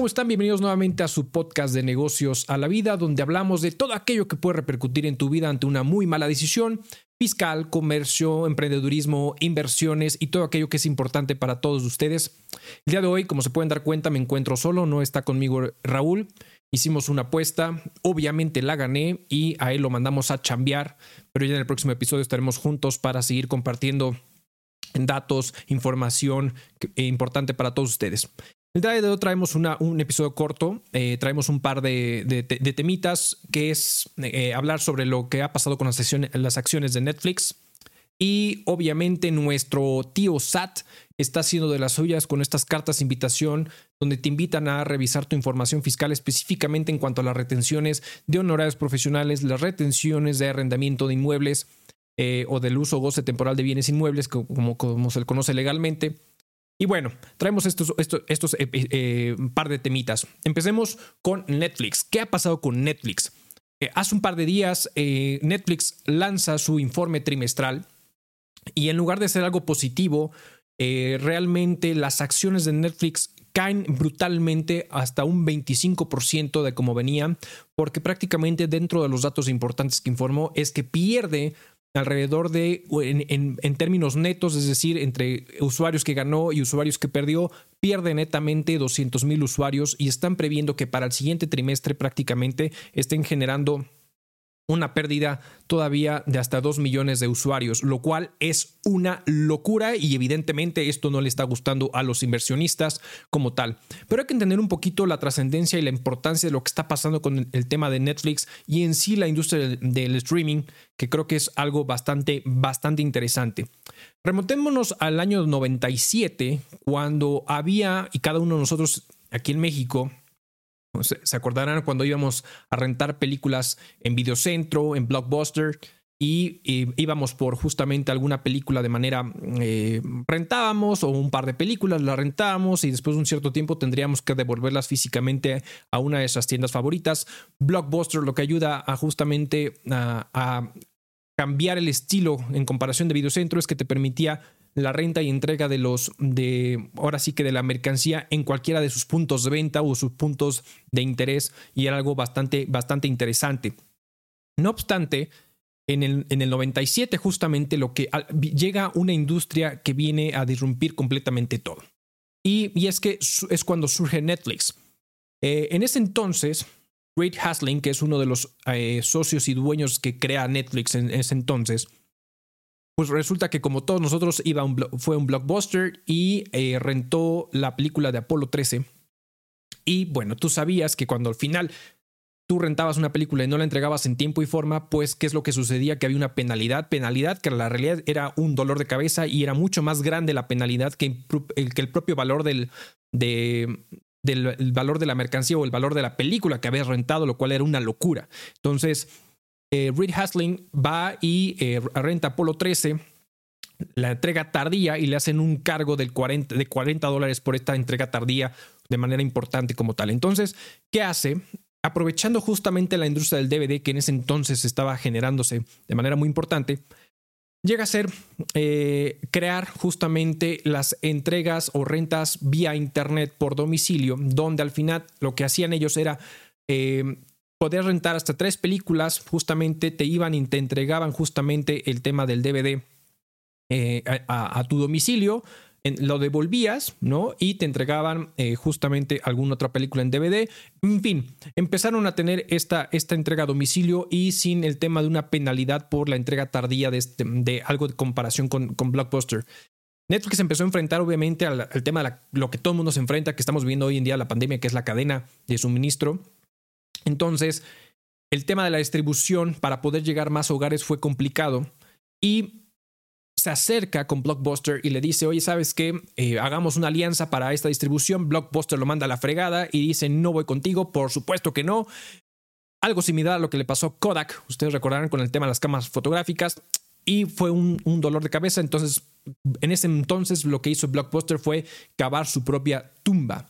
¿cómo están? Bienvenidos nuevamente a su podcast de negocios a la vida, donde hablamos de todo aquello que puede repercutir en tu vida ante una muy mala decisión fiscal, comercio, emprendedurismo, inversiones y todo aquello que es importante para todos ustedes. El día de hoy, como se pueden dar cuenta, me encuentro solo, no está conmigo Raúl. Hicimos una apuesta, obviamente la gané y a él lo mandamos a chambear, pero ya en el próximo episodio estaremos juntos para seguir compartiendo datos, información importante para todos ustedes. El día de hoy traemos un episodio corto, eh, traemos un par de, temitas, que es eh, hablar sobre lo que ha pasado con las, acciones de Netflix. Y obviamente nuestro tío Sat está haciendo de las suyas con estas cartas de invitación donde te invitan a revisar tu información fiscal específicamente en cuanto a las retenciones de honorarios profesionales, las retenciones de arrendamiento de inmuebles eh, o del uso o goce temporal de bienes inmuebles, como, como se le conoce legalmente y bueno, traemos estos, estos, estos eh, eh, par de temitas. Empecemos con Netflix. ¿Qué ha pasado con Netflix? Eh, hace un par de días Netflix lanza su informe trimestral y en lugar de ser algo positivo, realmente las acciones de Netflix caen brutalmente hasta un 25% de como venían, porque prácticamente dentro de los datos importantes que informó es que pierde alrededor de, en, términos netos, es decir, entre usuarios que ganó y usuarios que perdió, pierde netamente 200 mil usuarios y están previendo que para el siguiente trimestre prácticamente estén generando una pérdida todavía de hasta 2 millones de usuarios, lo cual es una locura y evidentemente esto no le está gustando a los inversionistas como tal. Pero hay que entender un poquito la trascendencia y la importancia de lo que está pasando con el tema de Netflix y en sí la industria del, streaming, que creo que es algo bastante, bastante interesante. Remontémonos al año 97, cuando había, y cada uno de nosotros aquí en México, se acordarán cuando íbamos a rentar películas en Videocentro, en Blockbuster, y, íbamos por justamente alguna película de manera eh, rentábamos o un par de películas las rentábamos y después de un cierto tiempo tendríamos que devolverlas físicamente a una de esas tiendas favoritas. Blockbuster lo que ayuda a justamente a cambiar el estilo en comparación de Videocentro es que te permitía la renta y entrega de los de ahora sí que de la mercancía en cualquiera de sus puntos de venta o sus puntos de interés y era algo bastante bastante interesante. No obstante, en el, en el 97 justamente lo que llega una industria que viene a disrumpir completamente todo. Y, y es que es cuando surge Netflix. Eh, en ese entonces, Reed Hasling, que es uno de los eh, socios y dueños que crea Netflix en ese entonces, pues resulta que como todos nosotros iba un fue un blockbuster y eh, rentó la película de Apolo 13. Y bueno, tú sabías que cuando al final tú rentabas una película y no la entregabas en tiempo y forma, pues qué es lo que sucedía, que había una penalidad, penalidad que en la realidad era un dolor de cabeza y era mucho más grande la penalidad que el, propio valor del, del valor de la mercancía o el valor de la película que habías rentado, lo cual era una locura. Entonces, eh, Reed Hasling va y eh, renta Apolo 13, la entrega tardía y le hacen un cargo del 40, de 40 dólares por esta entrega tardía de manera importante como tal. Entonces, ¿qué hace? Aprovechando justamente la industria del DVD que en ese entonces estaba generándose de manera muy importante, llega a ser eh, crear justamente las entregas o rentas vía internet por domicilio, donde al final lo que hacían ellos era poder rentar hasta tres películas, justamente te iban y te entregaban justamente el tema del DVD eh, a, tu domicilio, lo devolvías, ¿no? Y te entregaban eh, justamente alguna otra película en DVD. En fin, empezaron a tener esta, esta entrega a domicilio y sin el tema de una penalidad por la entrega tardía de, este, de algo de comparación con, con Blockbuster. Netflix empezó a enfrentar obviamente al, tema de lo que todo el mundo se enfrenta, que estamos viendo hoy en día, la pandemia, que es la cadena de suministro. Entonces, el tema de la distribución para poder llegar a más hogares fue complicado y se acerca con Blockbuster y le dice, oye, ¿sabes qué? Eh, hagamos una alianza para esta distribución. Blockbuster lo manda a la fregada y dice, no voy contigo, por supuesto que no. Algo similar a lo que le pasó a Kodak, ustedes recordarán con el tema de las cámaras fotográficas, y fue un, un dolor de cabeza. Entonces, en ese entonces lo que hizo Blockbuster fue cavar su propia tumba.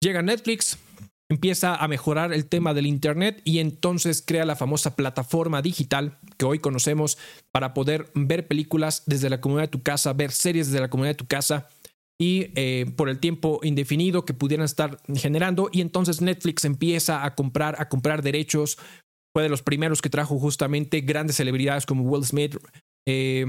Llega Netflix, empieza a mejorar el tema del Internet y entonces crea la famosa plataforma digital que hoy conocemos para poder ver películas desde la comunidad de tu casa, ver series desde la comunidad de tu casa. y eh, por el tiempo indefinido que pudieran estar generando y entonces Netflix empieza a comprar a comprar derechos fue de los primeros que trajo justamente grandes celebridades como Will Smith eh,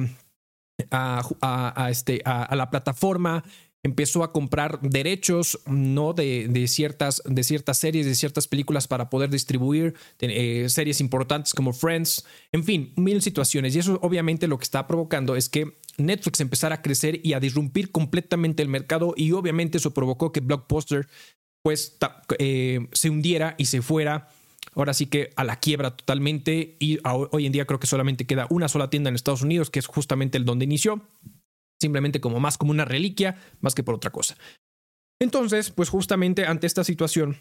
a, este, a, la plataforma empezó a comprar derechos no de, de, ciertas, de ciertas series, de ciertas películas para poder distribuir eh, series importantes como Friends, en fin, mil situaciones. Y eso obviamente lo que está provocando es que Netflix empezara a crecer y a disrumpir completamente el mercado y obviamente eso provocó que Blockbuster pues eh, se hundiera y se fuera ahora sí que a la quiebra totalmente. Y hoy en día creo que solamente queda una sola tienda en Estados Unidos que es justamente el donde inició simplemente como más como una reliquia, más que por otra cosa. Entonces, pues justamente ante esta situación,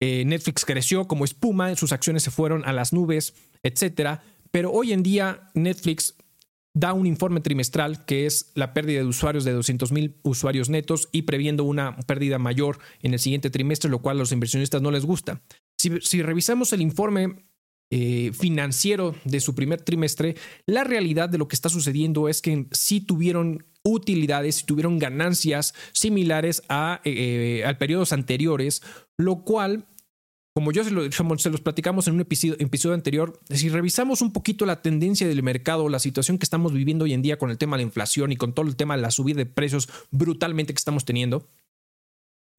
eh, Netflix creció como espuma, sus acciones se fueron a las nubes, etcétera. Pero hoy en día Netflix da un informe trimestral que es la pérdida de usuarios de 200 mil usuarios netos y previendo una pérdida mayor en el siguiente trimestre, lo cual a los inversionistas no les gusta. Si, si revisamos el informe eh, financiero de su primer trimestre, la realidad de lo que está sucediendo es que sí tuvieron utilidades, y tuvieron ganancias similares a, eh, a periodos anteriores, lo cual como yo se, lo, los platicamos en un episodio, episodio, anterior, si revisamos un poquito la tendencia del mercado, la situación que estamos viviendo hoy en día con el tema de la inflación y con todo el tema de la subida de precios brutalmente que estamos teniendo,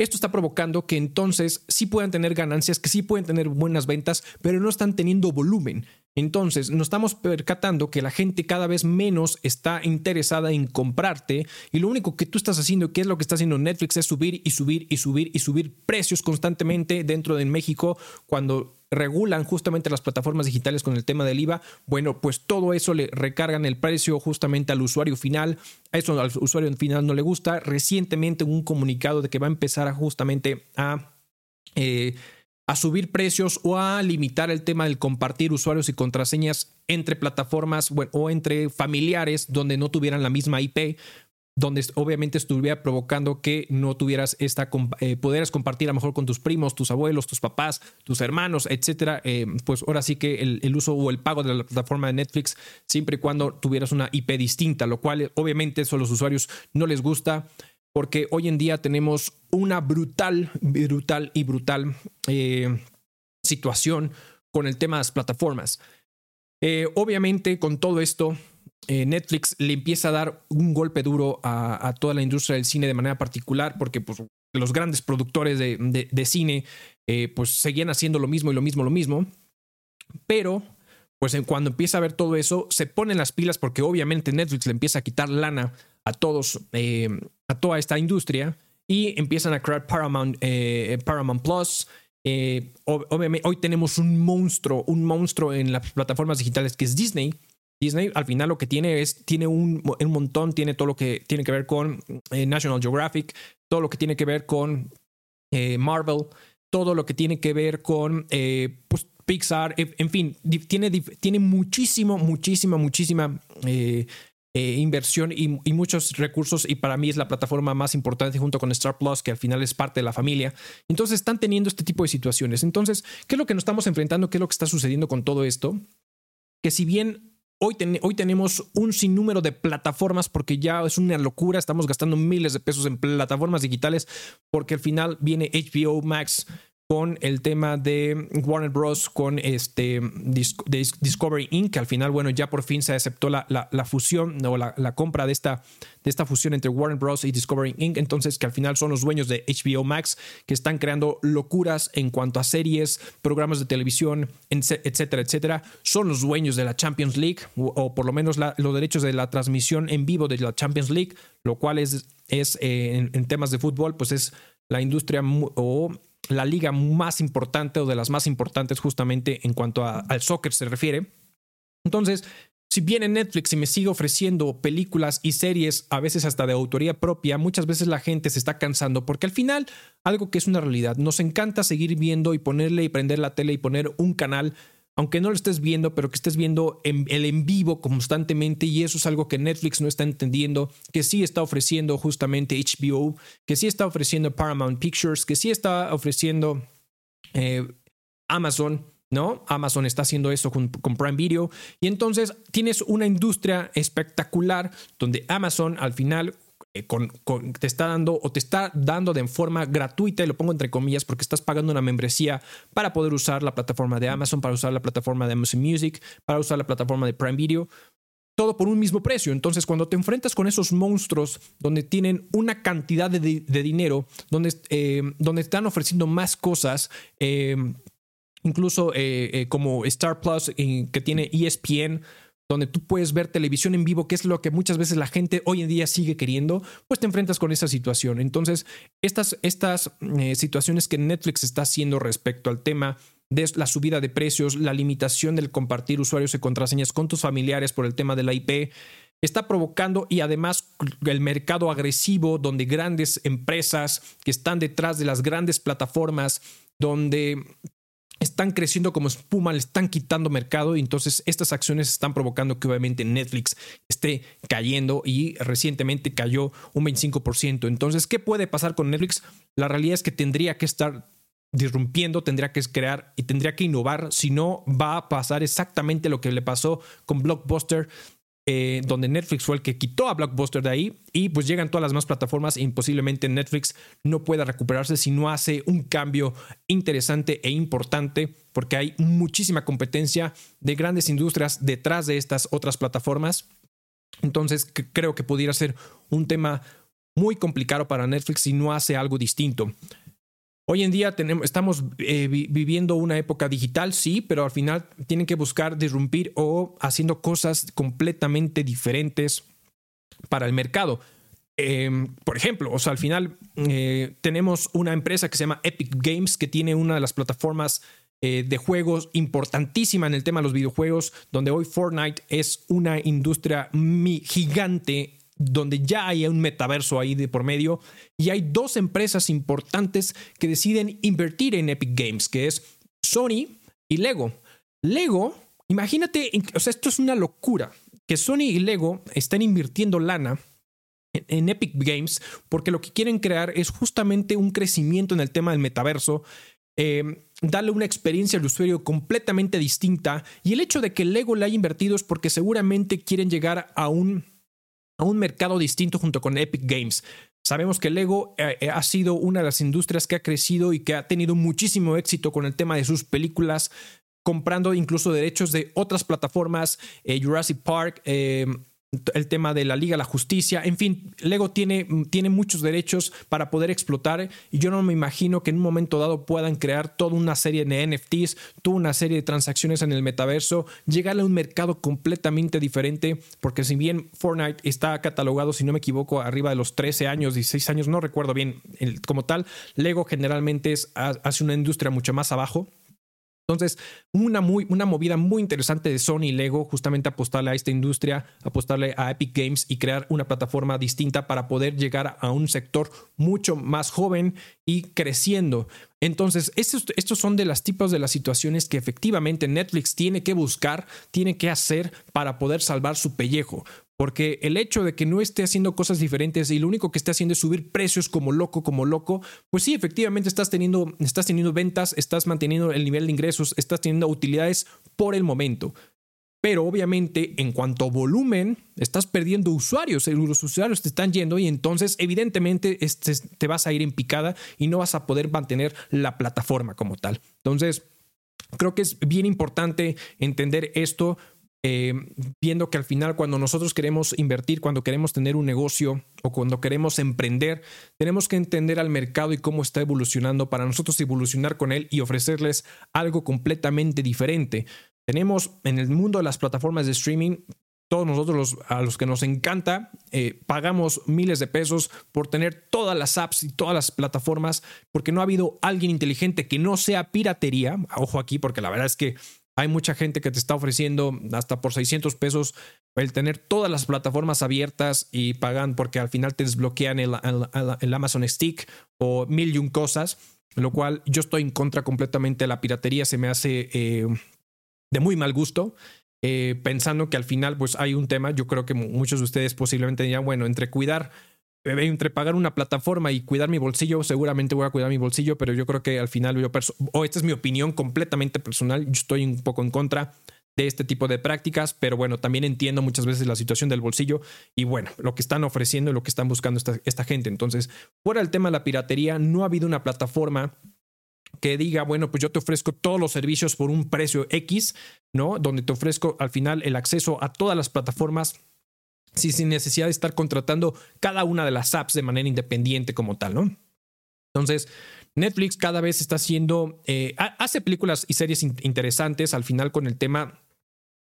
esto está provocando que entonces sí puedan tener ganancias, que sí pueden tener buenas ventas, pero no están teniendo volumen. Entonces nos estamos percatando que la gente cada vez menos está interesada en comprarte y lo único que tú estás haciendo, que es lo que está haciendo Netflix, es subir y subir y subir y subir precios constantemente dentro de México cuando regulan justamente las plataformas digitales con el tema del IVA, bueno, pues todo eso le recargan el precio justamente al usuario final. A eso al usuario final no le gusta. Recientemente un comunicado de que va a empezar a justamente a... Eh, a subir precios o a limitar el tema del compartir usuarios y contraseñas entre plataformas o entre familiares donde no tuvieran la misma IP, donde obviamente estuviera provocando que no tuvieras esta, eh, pudieras compartir a lo mejor con tus primos, tus abuelos, tus papás, tus hermanos, etcétera. Eh, pues ahora sí que el, uso o el pago de la plataforma de Netflix, siempre y cuando tuvieras una IP distinta, lo cual obviamente a los usuarios no les gusta porque hoy en día tenemos una brutal, brutal y brutal eh, situación con el tema de las plataformas. obviamente con todo esto eh, Netflix le empieza a dar un golpe duro a, toda la industria del cine de manera particular, porque pues, los grandes productores de, cine eh, pues seguían haciendo lo mismo y lo mismo, lo mismo. Pero, pues cuando empieza a ver todo eso, se ponen las pilas porque obviamente Netflix le empieza a quitar lana a todos, eh, a toda esta industria y empiezan a crear Paramount, Plus. hoy tenemos un monstruo, un monstruo en las plataformas digitales que es Disney Disney al final lo que tiene es, tiene un, un montón, tiene todo lo que tiene que ver con eh, National Geographic, todo lo que tiene que ver con eh, Marvel, todo lo que tiene que ver con eh, pues, Pixar, en fin, tiene, tiene muchísimo, muchísima, muchísima inversión y, y, muchos recursos y para mí es la plataforma más importante junto con Star Plus, que al final es parte de la familia. Entonces están teniendo este tipo de situaciones. Entonces, ¿qué es lo que nos estamos enfrentando? ¿Qué es lo que está sucediendo con todo esto? Que si bien Hoy, tenemos un sinnúmero de plataformas porque ya es una locura. Estamos gastando miles de pesos en plataformas digitales porque al final viene HBO Max, con el tema de Warner Bros. con este Discovery Inc., al final, bueno, ya por fin se aceptó la, la, fusión o la, la, compra de esta, de esta fusión entre Warner Bros. y Discovery Inc., entonces que al final son los dueños de HBO Max, que están creando locuras en cuanto a series, programas de televisión, etcétera, etcétera. Son los dueños de la Champions League, o, por lo menos los derechos de la transmisión en vivo de la Champions League, lo cual es, es eh, en, en temas de fútbol, pues es la industria o la liga más importante o de las más importantes justamente en cuanto al soccer se refiere. Entonces, si viene Netflix y me sigue ofreciendo películas y series, a veces hasta de autoría propia, muchas veces la gente se está cansando porque al final, algo que es una realidad, nos encanta seguir viendo y ponerle y prender la tele y poner un canal aunque no lo estés viendo, pero que estés viendo el en vivo constantemente y eso es algo que Netflix no está entendiendo, que sí está ofreciendo justamente HBO, que sí está ofreciendo Paramount Pictures, que sí está ofreciendo eh, Amazon, ¿no? Amazon está haciendo eso con, con, Prime Video y entonces tienes una industria espectacular donde Amazon al final eh, con, te está dando o te está dando de forma gratuita, y lo pongo entre comillas porque estás pagando una membresía para poder usar la plataforma de Amazon, para usar la plataforma de Amazon Music, para usar la plataforma de Prime Video, todo por un mismo precio. Entonces, cuando te enfrentas con esos monstruos donde tienen una cantidad de, dinero, donde, eh, donde están ofreciendo más cosas, eh, incluso como Star Plus, que tiene ESPN, donde tú puedes ver televisión en vivo, que es lo que muchas veces la gente hoy en día sigue queriendo, pues te enfrentas con esa situación. Entonces, estas, estas eh, situaciones que Netflix está haciendo respecto al tema de la subida de precios, la limitación del compartir usuarios y contraseñas con tus familiares por el tema de la IP, está provocando y además el mercado agresivo donde grandes empresas que están detrás de las grandes plataformas, donde están creciendo como espuma, le están quitando mercado y entonces estas acciones están provocando que obviamente Netflix esté cayendo y recientemente cayó un 25%. Entonces, ¿qué puede pasar con Netflix? La realidad es que tendría que estar disrumpiendo, tendría que crear y tendría que innovar, si no va a pasar exactamente lo que le pasó con Blockbuster eh, donde Netflix fue el que quitó a Blockbuster de ahí y pues llegan todas las más plataformas y posiblemente Netflix no pueda recuperarse si no hace un cambio interesante e importante porque hay muchísima competencia de grandes industrias detrás de estas otras plataformas. Entonces creo que pudiera ser un tema muy complicado para Netflix si no hace algo distinto. Hoy en día tenemos, estamos eh, viviendo una época digital, sí, pero al final tienen que buscar disrumpir o haciendo cosas completamente diferentes para el mercado. Em, por ejemplo, o sea, al final eh, tenemos una empresa que se llama Epic Games, que tiene una de las plataformas eh, de juegos importantísima en el tema de los videojuegos, donde hoy Fortnite es una industria gigante donde ya hay un metaverso ahí de por medio y hay dos empresas importantes que deciden invertir en Epic Games, que es Sony y Lego. Lego, imagínate, o sea, esto es una locura, que Sony y Lego están invirtiendo lana en, Epic Games porque lo que quieren crear es justamente un crecimiento en el tema del metaverso. Eh, darle una experiencia al usuario completamente distinta y el hecho de que Lego le haya invertido es porque seguramente quieren llegar a un a un mercado distinto junto con Epic Games. Sabemos que Lego eh, eh, ha sido una de las industrias que ha crecido y que ha tenido muchísimo éxito con el tema de sus películas, comprando incluso derechos de otras plataformas, eh, Jurassic Park, el tema de la Liga, la justicia, en fin, Lego tiene, tiene muchos derechos para poder explotar y yo no me imagino que en un momento dado puedan crear toda una serie de NFTs, toda una serie de transacciones en el metaverso, llegarle a un mercado completamente diferente, porque si bien Fortnite está catalogado, si no me equivoco, arriba de los 13 años, 16 años, no recuerdo bien como tal, Lego generalmente es, hace una industria mucho más abajo entonces, una, muy, una movida muy interesante de Sony y Lego, justamente apostarle a esta industria, apostarle a Epic Games y crear una plataforma distinta para poder llegar a un sector mucho más joven y creciendo. Entonces, estos, estos son de las tipos de las situaciones que efectivamente Netflix tiene que buscar, tiene que hacer para poder salvar su pellejo. Porque el hecho de que no esté haciendo cosas diferentes y lo único que esté haciendo es subir precios como loco, como loco, pues sí, efectivamente estás teniendo, estás teniendo ventas, estás manteniendo el nivel de ingresos, estás teniendo utilidades por el momento. Pero obviamente en cuanto a volumen, estás perdiendo usuarios, los usuarios te están yendo y entonces evidentemente este, te vas a ir en picada y no vas a poder mantener la plataforma como tal. Entonces, creo que es bien importante entender esto eh, viendo que al final cuando nosotros queremos invertir, cuando queremos tener un negocio o cuando queremos emprender, tenemos que entender al mercado y cómo está evolucionando para nosotros evolucionar con él y ofrecerles algo completamente diferente. Tenemos en el mundo de las plataformas de streaming, todos nosotros a los que nos encanta, eh, pagamos miles de pesos por tener todas las apps y todas las plataformas, porque no ha habido alguien inteligente que no sea piratería. Ojo aquí, porque la verdad es que hay mucha gente que te está ofreciendo hasta por 600 pesos el tener todas las plataformas abiertas y pagan porque al final te desbloquean el, Amazon Stick o mil y un cosas, lo cual yo estoy en contra completamente de la piratería, se me hace eh, de muy mal gusto. Eh, pensando que al final pues hay un tema, yo creo que muchos de ustedes posiblemente dirían, bueno, entre cuidar entre pagar una plataforma y cuidar mi bolsillo, seguramente voy a cuidar mi bolsillo, pero yo creo que al final yo, o esta es mi opinión completamente personal, yo estoy un poco en contra de este tipo de prácticas, pero bueno, también entiendo muchas veces la situación del bolsillo y bueno, lo que están ofreciendo y lo que están buscando esta, esta gente. Entonces, fuera del tema de la piratería, no ha habido una plataforma que diga, bueno, pues yo te ofrezco todos los servicios por un precio X, ¿no? Donde te ofrezco al final el acceso a todas las plataformas sin necesidad de estar contratando cada una de las apps de manera independiente como tal, ¿no? Entonces, Netflix cada vez está haciendo, eh, hace películas y series interesantes al final con el tema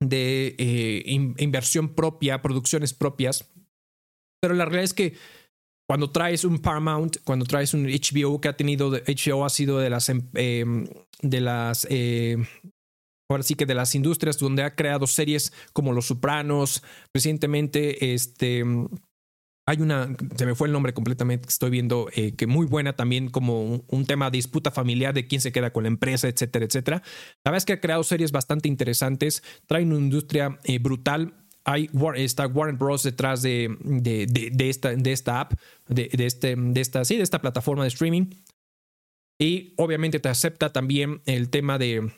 de eh, inversión propia, producciones propias, pero la realidad es que cuando traes un Paramount, cuando traes un HBO que ha tenido, HBO ha sido de las, em, em, de las, eh, ahora sí que de las industrias donde ha creado series como Los Sopranos, recientemente, este, hay una, se me fue el nombre completamente, estoy viendo eh, que muy buena también como un, tema de disputa familiar de quién se queda con la empresa, etcétera, etcétera. La verdad es que ha creado series bastante interesantes, trae una industria eh, brutal hay, está Warren Bros. detrás de, de, esta, de esta app, de, este, de, esta, sí, de esta plataforma de streaming. Y obviamente te acepta también el tema de,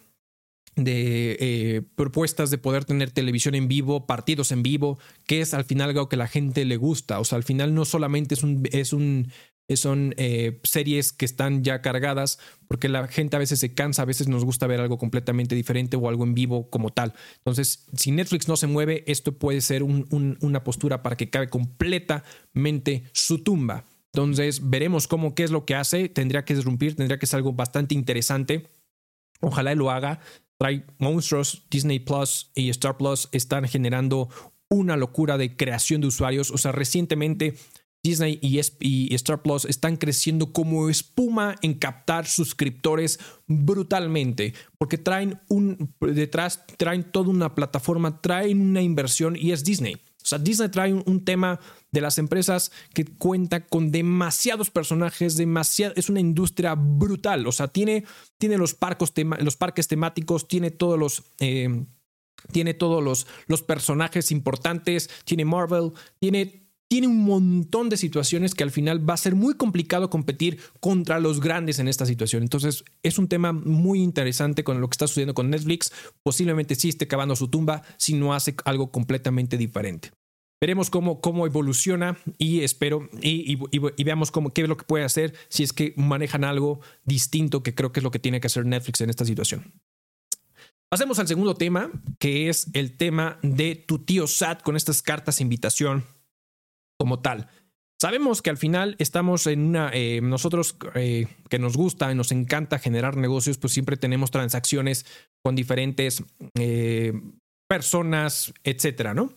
de eh, propuestas de poder tener televisión en vivo, partidos en vivo, que es al final algo que la gente le gusta. O sea, al final no solamente es un, es un son eh, series que están ya cargadas, porque la gente a veces se cansa, a veces nos gusta ver algo completamente diferente o algo en vivo como tal. Entonces, si Netflix no se mueve, esto puede ser una postura para que cabe completamente su tumba. Entonces, veremos cómo, qué es lo que hace. Tendría que disrumpir, tendría que ser algo bastante interesante. Ojalá lo haga. Trae monstruos, Disney Plus y Star Plus están generando una locura de creación de usuarios. O sea, recientemente Disney y, Star Plus están creciendo como espuma en captar suscriptores brutalmente, porque traen un detrás, traen toda una plataforma, traen una inversión y es Disney. O sea, Disney trae un, tema de las empresas que cuenta con demasiados personajes, demasiado, es una industria brutal. O sea, tiene, tiene los, los parques temáticos, tiene todos los... Eh, tiene todos los, los personajes importantes, tiene Marvel, tiene tiene un montón de situaciones que al final va a ser muy complicado competir contra los grandes en esta situación. Entonces, es un tema muy interesante con lo que está sucediendo con Netflix. Posiblemente sí esté cavando su tumba si no hace algo completamente diferente. Veremos cómo, cómo evoluciona y espero y, veamos cómo, qué es lo que puede hacer si es que manejan algo distinto, que creo que es lo que tiene que hacer Netflix en esta situación. Pasemos al segundo tema, que es el tema de tu tío Sat con estas cartas de invitación como tal. Sabemos que al final estamos en una, eh, nosotros eh, que nos gusta y nos encanta generar negocios, pues siempre tenemos transacciones con diferentes eh, personas, etcétera, ¿no?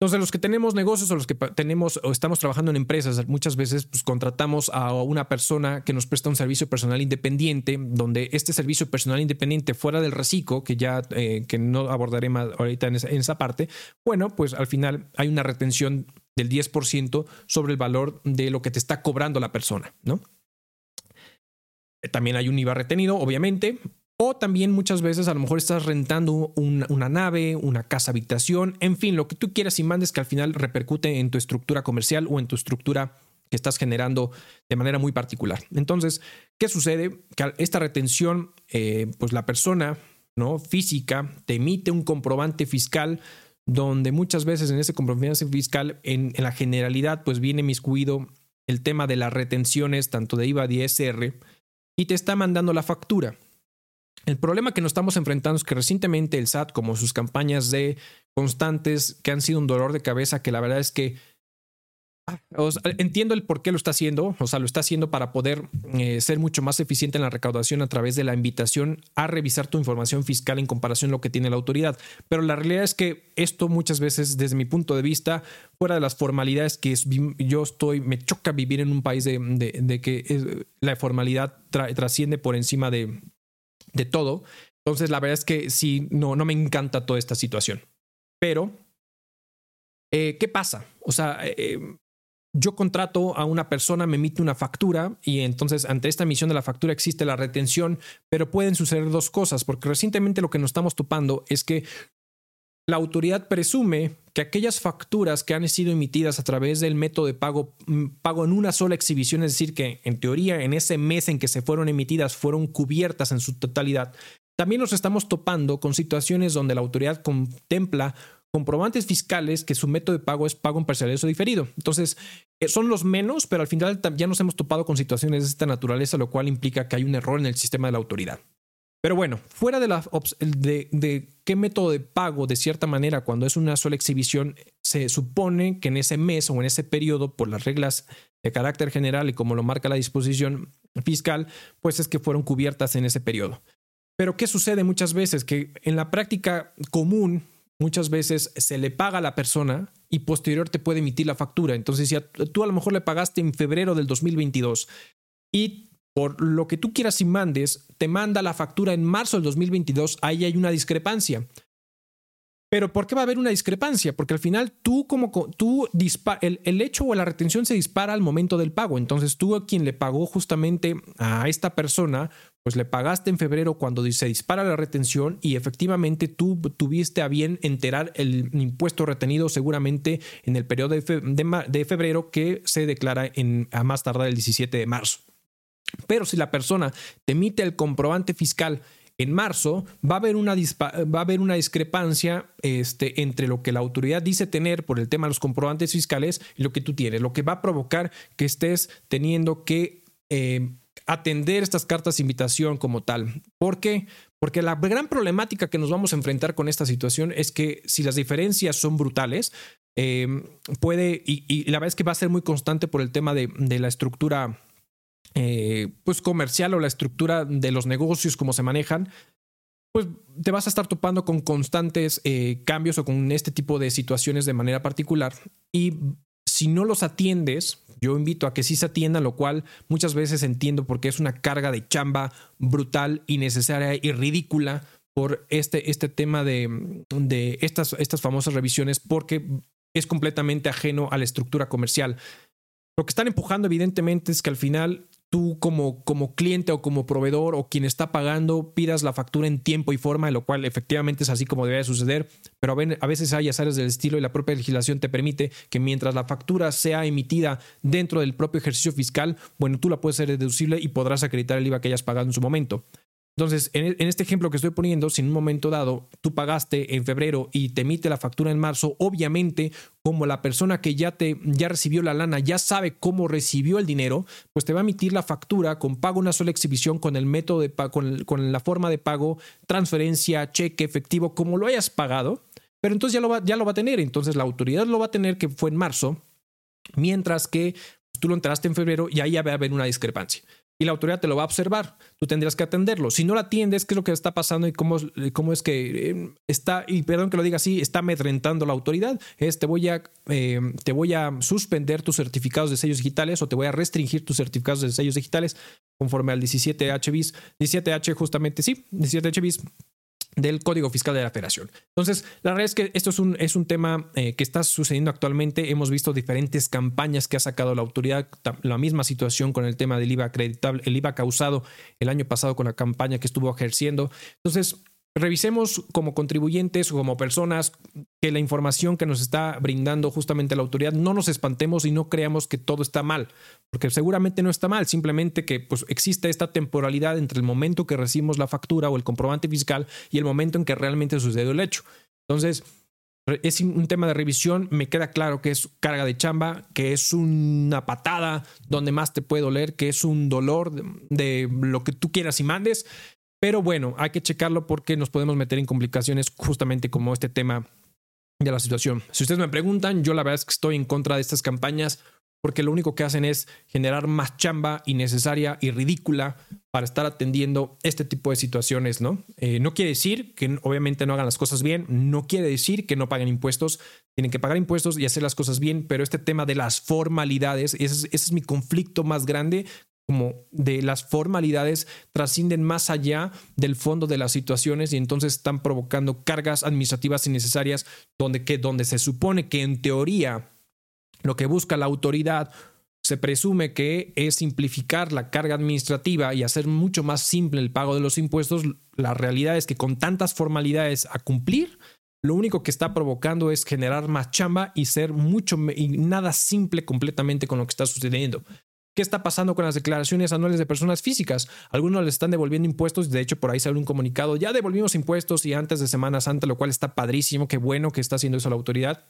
Entonces, los que tenemos negocios o los que tenemos o estamos trabajando en empresas, muchas veces pues, contratamos a una persona que nos presta un servicio personal independiente, donde este servicio personal independiente fuera del reciclo, que ya que no abordaré más ahorita en esa, en esa parte, bueno, pues al final hay una retención del 10% sobre el valor de lo que te está cobrando la persona, ¿no? También hay un IVA retenido, obviamente, o también muchas veces a lo mejor estás rentando una nave, una casa habitación, en fin, lo que tú quieras y mandes que al final repercute en tu estructura comercial o en tu estructura que estás generando de manera muy particular. Entonces, ¿qué sucede? Que esta retención, eh, pues la persona ¿no? física te emite un comprobante fiscal donde muchas veces en ese compromiso fiscal, en, la generalidad, pues viene miscuido el tema de las retenciones, tanto de IVA y ISR, y te está mandando la factura. El problema que nos estamos enfrentando es que recientemente el SAT, como sus campañas de constantes, que han sido un dolor de cabeza, que la verdad es que entiendo el por qué lo está haciendo, o sea, lo está haciendo para poder eh, ser mucho más eficiente en la recaudación a través de la invitación a revisar tu información fiscal en comparación a lo que tiene la autoridad. Pero la realidad es que esto muchas veces, desde mi punto de vista, fuera de las formalidades que yo estoy, me choca vivir en un país de, que la formalidad trasciende por encima de, todo. Entonces, la verdad es que sí, no, no me encanta toda esta situación. Pero eh, ¿Qué pasa? O sea, eh, yo contrato a una persona, me emite una factura y entonces ante esta emisión de la factura existe la retención, pero pueden suceder dos cosas, porque recientemente lo que nos estamos topando es que la autoridad presume que aquellas facturas que han sido emitidas a través del método de pago, mm, pago en una sola exhibición, es decir, que en teoría en ese mes en que se fueron emitidas fueron cubiertas en su totalidad, también nos estamos topando con situaciones donde la autoridad contempla comprobantes fiscales que su método de pago es pago en parcialidad o diferido. Entonces, eh, son los menos, pero al final ya nos hemos topado con situaciones de esta naturaleza, lo cual implica que hay un error en el sistema de la autoridad. Pero bueno, fuera de, la, de, de, qué método de pago, de cierta manera, cuando es una sola exhibición, se supone que en ese mes o en ese periodo, por las reglas de carácter general y como lo marca la disposición fiscal, pues es que fueron cubiertas en ese periodo. Pero ¿qué sucede muchas veces? Que en la práctica común muchas veces se le paga a la persona y posterior te puede emitir la factura. Entonces, si tú a lo mejor le pagaste en febrero del 2022 y por lo que tú quieras y mandes, te manda la factura en marzo del 2022, ahí hay una discrepancia. Pero ¿por qué va a haber una discrepancia? Porque al final tú como tú el, el, hecho o la retención se dispara al momento del pago. Entonces tú a quien le pagó justamente a esta persona, pues le pagaste en febrero cuando se dispara la retención y efectivamente tú tuviste a bien enterar el impuesto retenido seguramente en el periodo de, febrero que se declara en, a más tardar el 17 de marzo. Pero si la persona te emite el comprobante fiscal en marzo va a haber una, va a haber una discrepancia este, entre lo que la autoridad dice tener por el tema de los comprobantes fiscales y lo que tú tienes, lo que va a provocar que estés teniendo que eh, atender estas cartas de invitación como tal. ¿Por qué? Porque la gran problemática que nos vamos a enfrentar con esta situación es que si las diferencias son brutales, eh, puede, y, la verdad es que va a ser muy constante por el tema de, de la estructura eh, pues comercial o la estructura de los negocios, como se manejan, pues te vas a estar topando con constantes eh, cambios o con este tipo de situaciones de manera particular. Y si no los atiendes, yo invito a que sí se atiendan, lo cual muchas veces entiendo porque es una carga de chamba brutal, innecesaria y ridícula por este, este tema de, de estas, estas famosas revisiones, porque es completamente ajeno a la estructura comercial. Lo que están empujando evidentemente es que al final tú como, como cliente o como proveedor o quien está pagando pidas la factura en tiempo y forma, lo cual efectivamente es así como debe suceder, pero a veces hay azares del estilo y la propia legislación te permite que mientras la factura sea emitida dentro del propio ejercicio fiscal, bueno, tú la puedes ser deducible y podrás acreditar el IVA que hayas pagado en su momento. Entonces, e, en, este ejemplo que estoy poniendo, si en un momento dado tú pagaste en febrero y te emite la factura en marzo, obviamente, como la persona que ya te ya recibió la lana ya sabe cómo recibió el dinero, pues te va a emitir la factura con pago una sola exhibición con el método de pago, con, la forma de pago, transferencia, cheque, efectivo, como lo hayas pagado. Pero entonces ya lo va, ya lo va a tener. Entonces la autoridad lo va a tener que fue en marzo, mientras que tú lo enteraste en febrero y ahí va a haber una discrepancia y la autoridad te lo va a observar. Tú tendrías que atenderlo. Si no lo atiendes, ¿qué es lo que está pasando y cómo, cómo es que eh, está, y perdón que lo diga así, está amedrentando la autoridad? Es te voy, a, eh, te voy a suspender tus certificados de sellos digitales o te voy a restringir tus certificados de sellos digitales conforme al 17H bis. 17H justamente, sí, 17H bis del Código Fiscal de la Federación. Entonces, la verdad es que esto es un, es un tema eh, que está sucediendo actualmente. Hemos visto diferentes campañas que ha sacado la autoridad, la misma situación con el tema del IVA acreditable, el IVA causado el año pasado con la campaña que estuvo ejerciendo. Entonces, revisemos como contribuyentes o como personas que la información que nos está brindando justamente la autoridad no nos espantemos y no creamos que todo está mal, porque seguramente no está mal, simplemente que pues, existe esta temporalidad entre el momento que recibimos la factura o el comprobante fiscal y el momento en que realmente sucedió el hecho. Entonces, es un tema de revisión, me queda claro que es carga de chamba, que es una patada donde más te puede doler, que es un dolor de lo que tú quieras y mandes, pero bueno, hay que checarlo porque nos podemos meter en complicaciones justamente como este tema de la situación. Si ustedes me preguntan, yo la verdad es que estoy en contra de estas campañas porque lo único que hacen es generar más chamba innecesaria y ridícula para estar atendiendo este tipo de situaciones, ¿no? Eh, no quiere decir que obviamente no hagan las cosas bien, no quiere decir que no paguen impuestos, tienen que pagar impuestos y hacer las cosas bien, pero este tema de las formalidades, ese es mi conflicto más grande como de las formalidades trascienden más allá del fondo de las situaciones y entonces están provocando cargas administrativas innecesarias donde, que, donde se supone que en teoría lo que busca la autoridad se presume que es simplificar la carga administrativa y hacer mucho más simple el pago de los impuestos. La realidad es que con tantas formalidades a cumplir, lo único que está provocando es generar más chamba y ser mucho y nada simple completamente con lo que está sucediendo. ¿Qué está pasando con las declaraciones anuales de personas físicas? Algunos les están devolviendo impuestos, de hecho por ahí sale un comunicado, ya devolvimos impuestos y antes de Semana Santa, lo cual está padrísimo, qué bueno que está haciendo eso la autoridad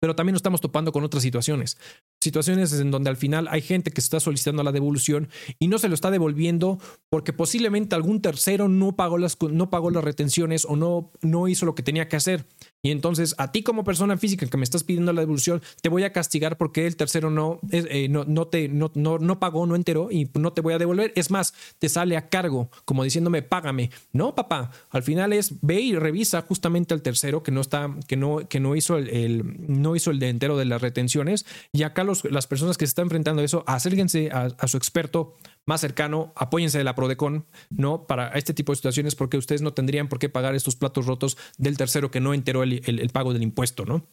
pero también nos estamos topando con otras situaciones. Situaciones en donde al final hay gente que está solicitando la devolución y no se lo está devolviendo porque posiblemente algún tercero no pagó las, no pagó las retenciones o no, no hizo lo que tenía que hacer. Y entonces a ti como persona física que me estás pidiendo la devolución, te voy a castigar porque el tercero no, eh, no, no, te, no, no, pagó, no enteró y no te voy a devolver. Es más, te sale a cargo, como diciéndome, págame. No, papá, al final es ve y revisa justamente al tercero que no está, que no, que no hizo el, no hizo el de entero de las retenciones. Y acá las personas que se están enfrentando a eso, acérquense a, su experto más cercano, apóyense de la Prodecon, ¿no? Para este tipo de situaciones, porque ustedes no tendrían por qué pagar estos platos rotos del tercero que no enteró el, el, pago del impuesto, ¿no?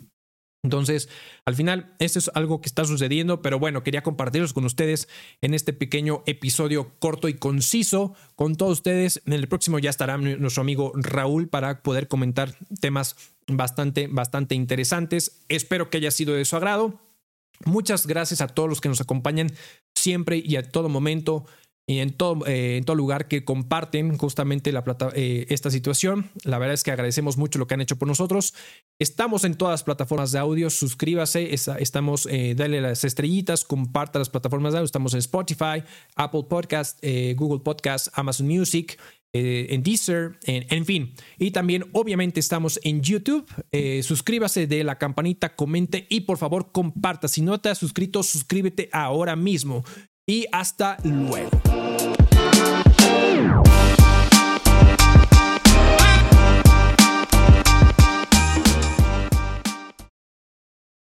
Entonces, al final, esto es algo que está sucediendo, pero bueno, quería compartirlos con ustedes en este pequeño episodio corto y conciso con todos ustedes. En el próximo ya estará nuestro amigo Raúl para poder comentar temas bastante, bastante interesantes. Espero que haya sido de su agrado. Muchas gracias a todos los que nos acompañan siempre y a todo momento y en todo, eh, en todo lugar que comparten justamente la plata, eh, esta situación. La verdad es que agradecemos mucho lo que han hecho por nosotros. Estamos en todas las plataformas de audio. Suscríbase, estamos, eh, dale las estrellitas, comparta las plataformas de audio. Estamos en Spotify, Apple Podcast, Google Podcast, Amazon Music. Eh, en Deezer, en, en, fin. Y también obviamente estamos en YouTube. Eh, suscríbase de la campanita, comente y por favor comparta. Si no te has suscrito, suscríbete ahora mismo. Y hasta luego.